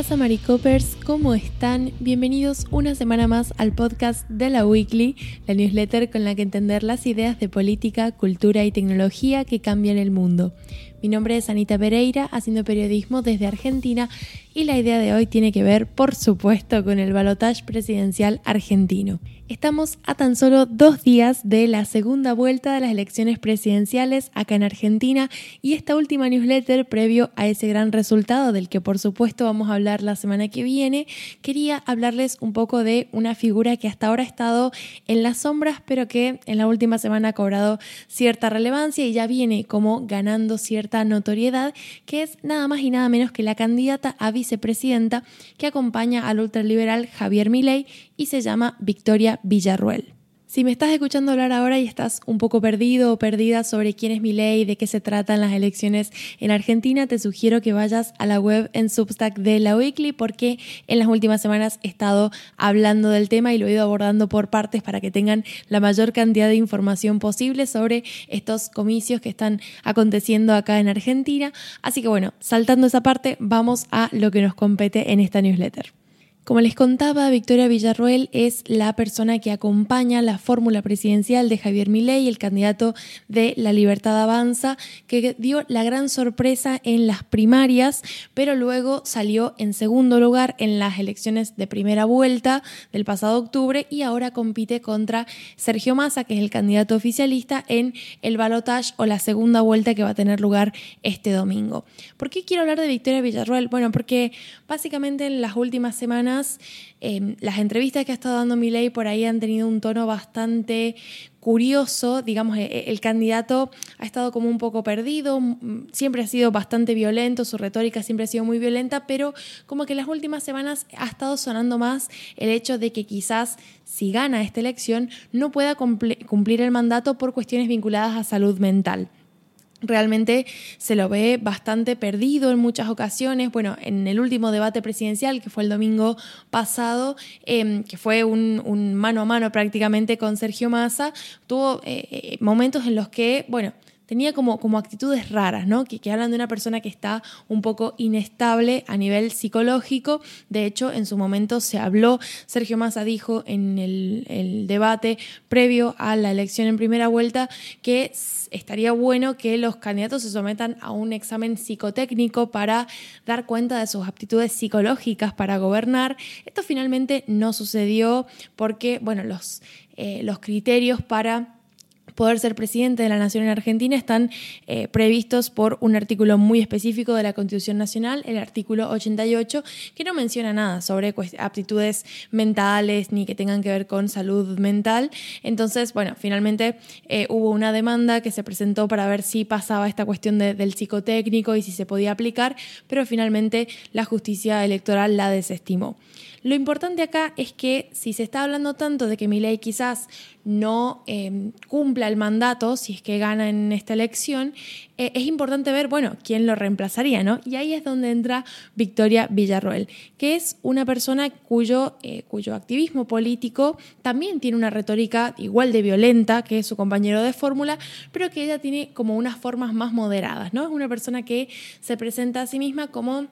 pasa, Maricopers? ¿Cómo están? Bienvenidos una semana más al podcast de la Weekly, la newsletter con la que entender las ideas de política, cultura y tecnología que cambian el mundo. Mi nombre es Anita Pereira, haciendo periodismo desde Argentina y la idea de hoy tiene que ver, por supuesto, con el balotaje presidencial argentino. Estamos a tan solo dos días de la segunda vuelta de las elecciones presidenciales acá en Argentina y esta última newsletter previo a ese gran resultado del que por supuesto vamos a hablar la semana que viene, quería hablarles un poco de una figura que hasta ahora ha estado en las sombras pero que en la última semana ha cobrado cierta relevancia y ya viene como ganando cierta notoriedad, que es nada más y nada menos que la candidata a vicepresidenta que acompaña al ultraliberal Javier Milei y se llama Victoria Villarruel. Si me estás escuchando hablar ahora y estás un poco perdido o perdida sobre quién es mi ley, de qué se tratan las elecciones en Argentina, te sugiero que vayas a la web en Substack de la Weekly porque en las últimas semanas he estado hablando del tema y lo he ido abordando por partes para que tengan la mayor cantidad de información posible sobre estos comicios que están aconteciendo acá en Argentina. Así que bueno, saltando esa parte, vamos a lo que nos compete en esta newsletter. Como les contaba, Victoria Villarroel es la persona que acompaña la fórmula presidencial de Javier Milei, el candidato de La Libertad Avanza, que dio la gran sorpresa en las primarias, pero luego salió en segundo lugar en las elecciones de primera vuelta del pasado octubre y ahora compite contra Sergio Massa, que es el candidato oficialista en el balotage o la segunda vuelta que va a tener lugar este domingo. ¿Por qué quiero hablar de Victoria Villarroel? Bueno, porque básicamente en las últimas semanas Em, las entrevistas que ha estado dando Milei por ahí han tenido un tono bastante curioso, digamos, e, e, el candidato ha estado como un poco perdido, siempre ha sido bastante violento, su retórica siempre ha sido muy violenta, pero como que en las últimas semanas ha estado sonando más el hecho de que quizás si gana esta elección no pueda cumplir el mandato por cuestiones vinculadas a salud mental realmente se lo ve bastante perdido en muchas ocasiones. Bueno, en el último debate presidencial, que fue el domingo pasado, em, que fue un, mano a mano prácticamente con Sergio Massa, tuvo eh, eh, momentos en los que, bueno, tenía como, como actitudes raras, ¿no? Que, hablan de una persona que está un poco inestable a nivel psicológico. De hecho, en su momento se habló, Sergio Massa dijo en el, el debate previo a la elección en primera vuelta que estaría bueno que los candidatos se sometan a un examen psicotécnico para dar cuenta de sus aptitudes psicológicas para gobernar. Esto finalmente no sucedió porque, bueno, los, eh, los criterios para poder ser presidente de la Nación en Argentina están eh, previstos por un artículo muy específico de la Constitución Nacional, el artículo 88, que no menciona nada sobre aptitudes mentales ni que tengan que ver con salud mental. Entonces, bueno, finalmente eh, hubo una demanda que se presentó para ver si pasaba esta cuestión del psicotécnico y si se podía aplicar, pero finalmente la justicia electoral la desestimó. Lo importante acá es que si se está hablando tanto de que mi ley quizás no em, cumpla el mandato, si es que gana en esta elección, eh, es importante ver, bueno, quién lo reemplazaría, ¿no? Y ahí es donde entra Victoria Villarroel, que es una persona cuyo, eh, cuyo activismo político también tiene una retórica igual de violenta que su compañero de fórmula, pero que ella tiene como unas formas más moderadas, ¿no? Es una persona que se presenta a sí misma como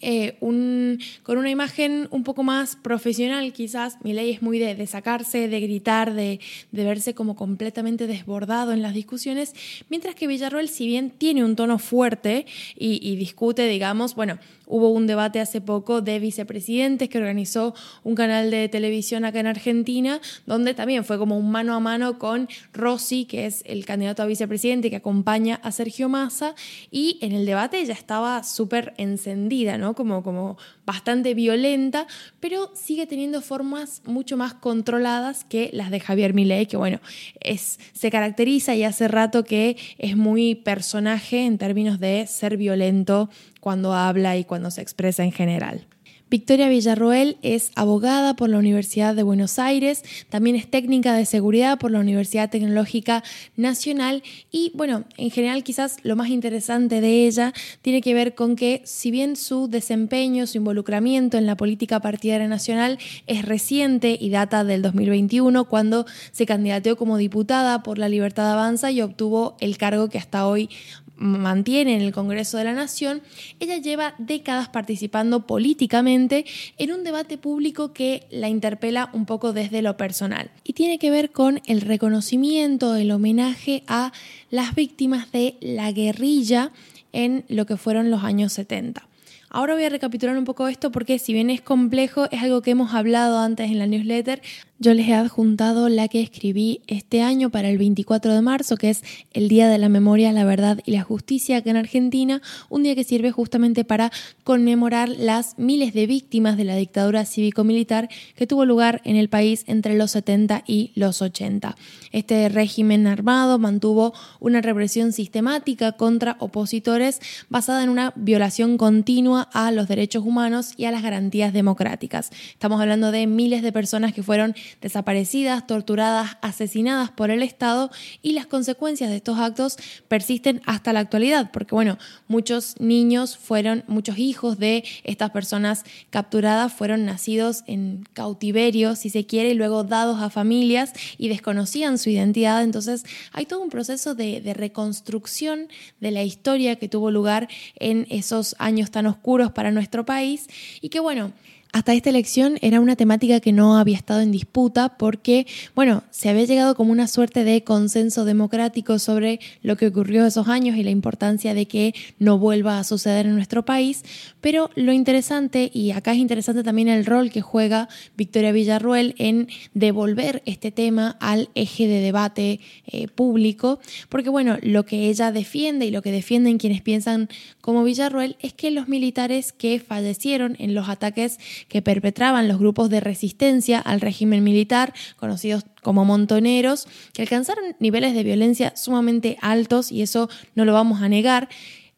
eh, con una imagen un poco más profesional quizás. Mi ley es muy de, sacarse, de gritar, de, verse como completamente desbordado en las discusiones, mientras que Villarroel, si bien tiene un tono fuerte y, discute, digamos, bueno, Hubo un debate hace poco de vicepresidentes que organizó un canal de televisión acá en Argentina, donde también fue como un mano a mano con Rossi, que es el candidato a vicepresidente que acompaña a Sergio Massa, y en el debate ella estaba súper encendida, ¿no? Como, como bastante violenta, pero sigue teniendo formas mucho más controladas que las de Javier Milei, que bueno, es, se caracteriza y hace rato que es muy personaje en términos de ser violento cuando habla y cuando se expresa en general. Victoria Villarroel es abogada por la Universidad de Buenos Aires, también es técnica de seguridad por la Universidad Tecnológica Nacional y bueno, en general quizás lo más interesante de ella tiene que ver con que si bien su desempeño, su involucramiento en la política partidaria nacional es reciente y data del 2021 cuando se candidateó como diputada por la Libertad Avanza y obtuvo el cargo que hasta hoy mantiene en el Congreso de la Nación, ella lleva décadas participando políticamente en un debate público que la interpela un poco desde lo personal y tiene que ver con el reconocimiento, el homenaje a las víctimas de la guerrilla en lo que fueron los años 70. Ahora voy a recapitular un poco esto porque si bien es complejo, es algo que hemos hablado antes en la newsletter, yo les he adjuntado la que escribí este año para el 24 de marzo, que es el Día de la Memoria, la Verdad y la Justicia acá en Argentina, un día que sirve justamente para conmemorar las miles de víctimas de la dictadura cívico-militar que tuvo lugar en el país entre los 70 y los 80. Este régimen armado mantuvo una represión sistemática contra opositores basada en una violación continua a los derechos humanos y a las garantías democráticas. Estamos hablando de miles de personas que fueron desaparecidas, torturadas, asesinadas por el Estado y las consecuencias de estos actos persisten hasta la actualidad, porque bueno, muchos niños fueron, muchos hijos de estas personas capturadas fueron nacidos en cautiverio, si se quiere, y luego dados a familias y desconocían su identidad, entonces hay todo un proceso de, de reconstrucción de la historia que tuvo lugar en esos años tan oscuros para nuestro país y que bueno, hasta esta elección era una temática que no había estado en disputa porque, bueno, se había llegado como una suerte de consenso democrático sobre lo que ocurrió esos años y la importancia de que no vuelva a suceder en nuestro país, pero lo interesante, y acá es interesante también el rol que juega Victoria Villarruel en devolver este tema al eje de debate eh, público, porque bueno, lo que ella defiende y lo que defienden quienes piensan como Villarruel es que los militares que fallecieron en los ataques que perpetraban los grupos de resistencia al régimen militar, conocidos como montoneros, que alcanzaron niveles de violencia sumamente altos y eso no lo vamos a negar.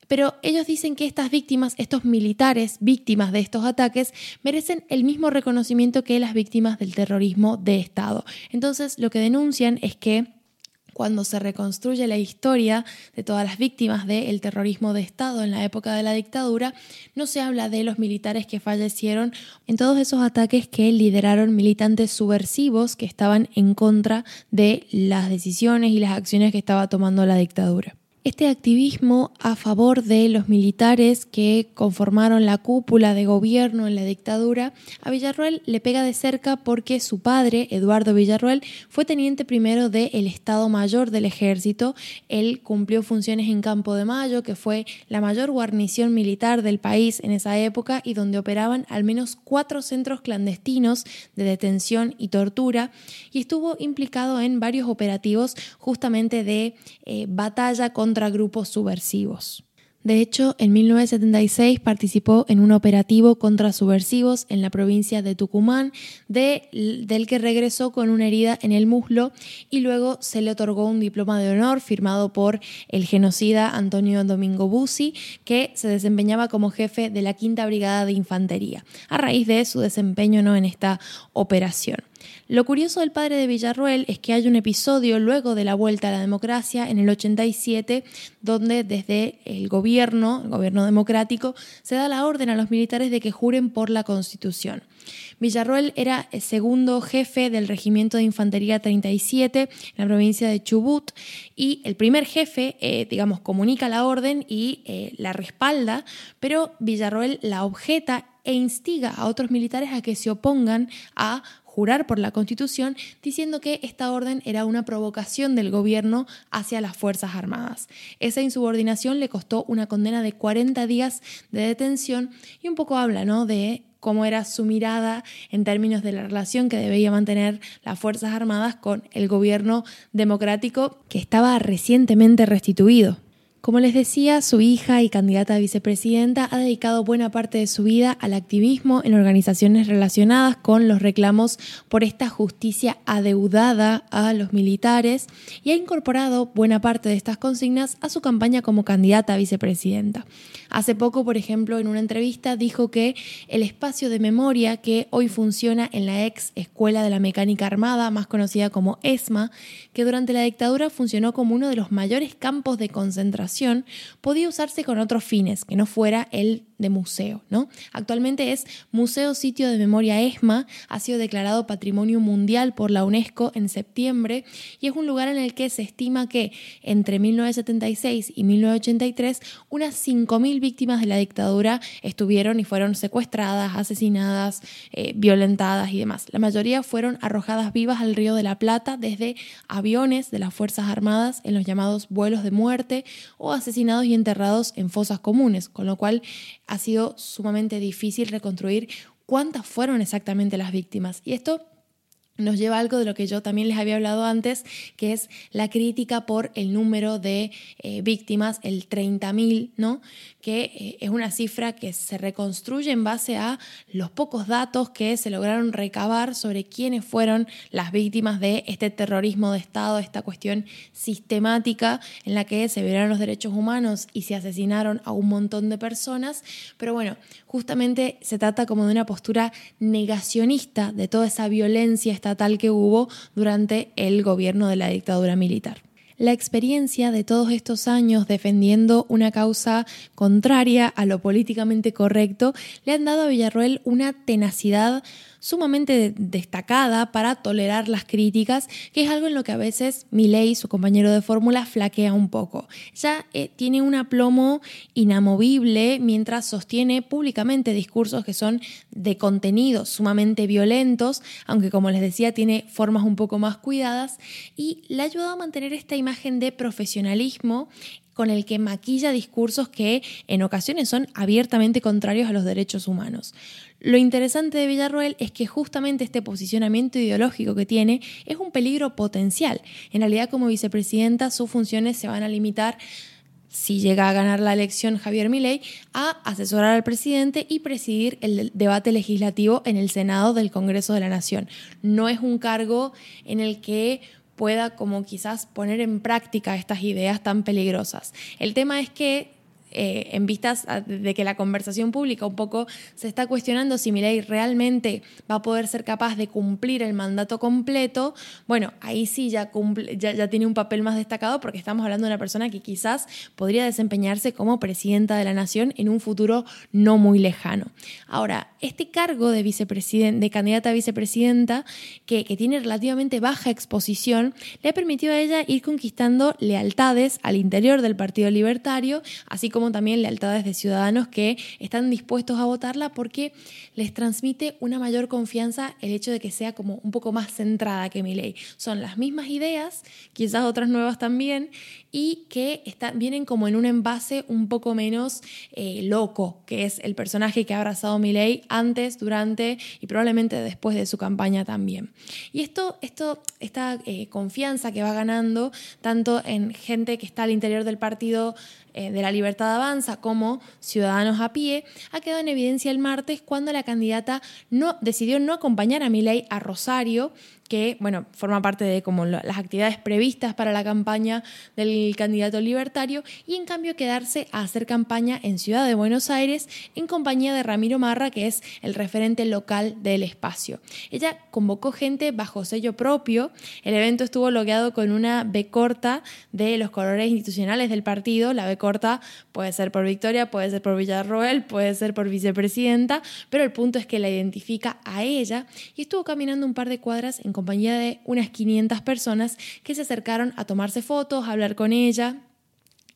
Pero ellos dicen que estas víctimas, estos militares víctimas de estos ataques, merecen el mismo reconocimiento que las víctimas del terrorismo de Estado. Entonces, lo que denuncian es que cuando se reconstruye la historia de todas las víctimas del terrorismo de Estado en la época de la dictadura, no se habla de los militares que fallecieron en todos esos ataques que lideraron militantes subversivos que estaban en contra de las decisiones y las acciones que estaba tomando la dictadura. Este activismo a favor de los militares que conformaron la cúpula de gobierno en la dictadura, a Villarroel le pega de cerca porque su padre, Eduardo Villarroel, fue teniente primero del Estado Mayor del Ejército. Él cumplió funciones en Campo de Mayo, que fue la mayor guarnición militar del país en esa época y donde operaban al menos cuatro centros clandestinos de detención y tortura, y estuvo implicado en varios operativos justamente de eh, batalla contra grupos subversivos. De hecho, en 1976 participó en un operativo contra subversivos en la provincia de Tucumán, del que regresó con una herida en el muslo y luego se le otorgó un diploma de honor firmado por el genocida Antonio Domingo Bussi, que se desempeñaba como jefe de la Quinta Brigada de Infantería, a raíz de su desempeño ¿no? en esta operación. Lo curioso del padre de Villarruel es que hay un episodio luego de la vuelta a la democracia en el 87 donde desde el gobierno, el gobierno democrático, se da la orden a los militares de que juren por la Constitución. Villarruel era el segundo jefe del Regimiento de Infantería 37 en la provincia de Chubut y el primer jefe, eh, digamos, comunica la orden y eh, la respalda, pero Villarroel la objeta e instiga a otros militares a que se opongan a jurar por la Constitución, diciendo que esta orden era una provocación del gobierno hacia las Fuerzas Armadas. Esa insubordinación le costó una condena de 40 días de detención y un poco habla ¿no? de cómo era su mirada en términos de la relación que debía mantener las Fuerzas Armadas con el gobierno democrático que estaba recientemente restituido. Como les decía, su hija y candidata a vicepresidenta ha dedicado buena parte de su vida al activismo en organizaciones relacionadas con los reclamos por esta justicia adeudada a los militares y ha incorporado buena parte de estas consignas a su campaña como candidata a vicepresidenta. Hace poco, por ejemplo, en una entrevista dijo que el espacio de memoria que hoy funciona en la ex Escuela de la Mecánica Armada, más conocida como ESMA, que durante la dictadura funcionó como uno de los mayores campos de concentración, podía usarse con otros fines, que no fuera el de museo, ¿no? Actualmente es Museo Sitio de Memoria ESMA, ha sido declarado Patrimonio Mundial por la UNESCO en septiembre y es un lugar en el que se estima que entre 1976 y 1983 unas 5.000 víctimas de la dictadura estuvieron y fueron secuestradas, asesinadas, eh, violentadas y demás. La mayoría fueron arrojadas vivas al río de la Plata desde aviones de las Fuerzas Armadas en los llamados vuelos de muerte o asesinados y enterrados en fosas comunes, con lo cual ha sido sumamente difícil reconstruir cuántas fueron exactamente las víctimas. Y esto nos lleva a algo de lo que yo también les había hablado antes, que es la crítica por el número de eh, víctimas, el 30.000, ¿no? que eh, es una cifra que se reconstruye en base a los pocos datos que se lograron recabar sobre quiénes fueron las víctimas de este terrorismo de Estado, esta cuestión sistemática en la que se violaron los derechos humanos y se asesinaron a un montón de personas. Pero bueno, justamente se trata como de una postura negacionista de toda esa violencia estatal que hubo durante el gobierno de la dictadura militar. La experiencia de todos estos años defendiendo una causa contraria a lo políticamente correcto le han dado a Villarroel una tenacidad sumamente destacada para tolerar las críticas, que es algo en lo que a veces Milei, su compañero de fórmula, flaquea un poco. Ya eh, tiene un aplomo inamovible mientras sostiene públicamente discursos que son de contenido sumamente violentos, aunque como les decía tiene formas un poco más cuidadas, y le ha ayudado a mantener esta imagen de profesionalismo con el que maquilla discursos que en ocasiones son abiertamente contrarios a los derechos humanos. Lo interesante de Villarroel es que justamente este posicionamiento ideológico que tiene es un peligro potencial. En realidad, como vicepresidenta, sus funciones se van a limitar si llega a ganar la elección Javier Milei, a asesorar al presidente y presidir el debate legislativo en el Senado del Congreso de la Nación. No es un cargo en el que pueda como quizás poner en práctica estas ideas tan peligrosas. El tema es que eh, en vistas de que la conversación pública un poco se está cuestionando si Milei realmente va a poder ser capaz de cumplir el mandato completo, bueno, ahí sí ya, ya, tiene un papel más destacado porque estamos hablando de una persona que quizás podría desempeñarse como presidenta de la nación en un futuro no muy lejano. Ahora, este cargo de, vicepresidente, de candidata a vicepresidenta, que, que tiene relativamente baja exposición, le ha permitido a ella ir conquistando lealtades al interior del Partido Libertario, así como como también lealtades de ciudadanos que están dispuestos a votarla porque les transmite una mayor confianza el hecho de que sea como un poco más centrada que mi ley. Son las mismas ideas, quizás otras nuevas también, y que vienen como en un envase un poco menos eh, loco, que es el personaje que ha abrazado ley antes, durante y probablemente después de su campaña también. Y esto, esto esta eh, confianza que va ganando tanto en gente que está al interior del partido eh, de la Libertad Avanza como Ciudadanos a pie, ha quedado en evidencia el martes cuando la candidata no, decidió no acompañar a Milei a Rosario que, bueno, forma parte de como las actividades previstas para la campaña del candidato libertario y en cambio quedarse a hacer campaña en Ciudad de Buenos Aires en compañía de Ramiro Marra, que es el referente local del espacio. Ella convocó gente bajo sello propio. El evento estuvo logueado con una B corta de los colores institucionales del partido. La B corta puede ser por Victoria, puede ser por Villarroel, puede ser por vicepresidenta, pero el punto es que la identifica a ella y estuvo caminando un par de cuadras en compañía de unas 500 personas que se acercaron a tomarse fotos, a hablar con ella.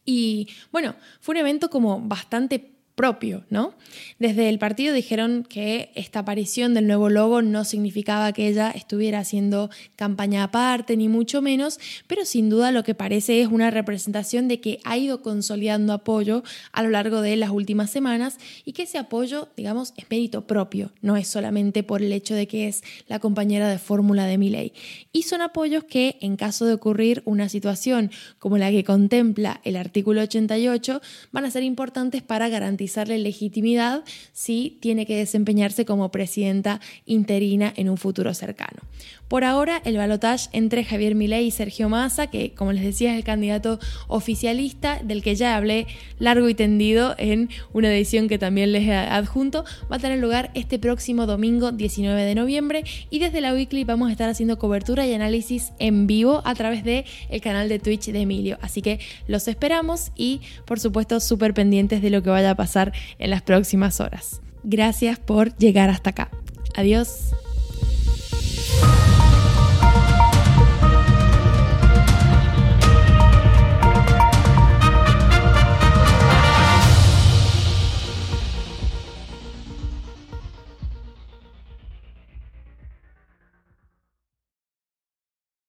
Y bueno, fue un evento como bastante propio, ¿no? Desde el partido dijeron que esta aparición del nuevo logo no significaba que ella estuviera haciendo campaña aparte, ni mucho menos, pero sin duda lo que parece es una representación de que ha ido consolidando apoyo a lo largo de las últimas semanas y que ese apoyo, digamos, es mérito propio, no es solamente por el hecho de que es la compañera de fórmula de Miley. Y son apoyos que, en caso de ocurrir una situación como la que contempla el artículo 88, van a ser importantes para garantizar garantizarle legitimidad si tiene que desempeñarse como presidenta interina en un futuro cercano. Por ahora, el balotaje entre Javier Milei y Sergio Massa, que como les decía es el candidato oficialista, del que ya hablé largo y tendido en una edición que también les adjunto, va a tener lugar este próximo domingo 19 de noviembre y desde la Weekly vamos a estar haciendo cobertura y análisis en vivo a través de el canal de Twitch de Emilio. Así que los esperamos y por supuesto súper pendientes de lo que vaya a pasar en las próximas horas. Gracias por llegar hasta acá. Adiós.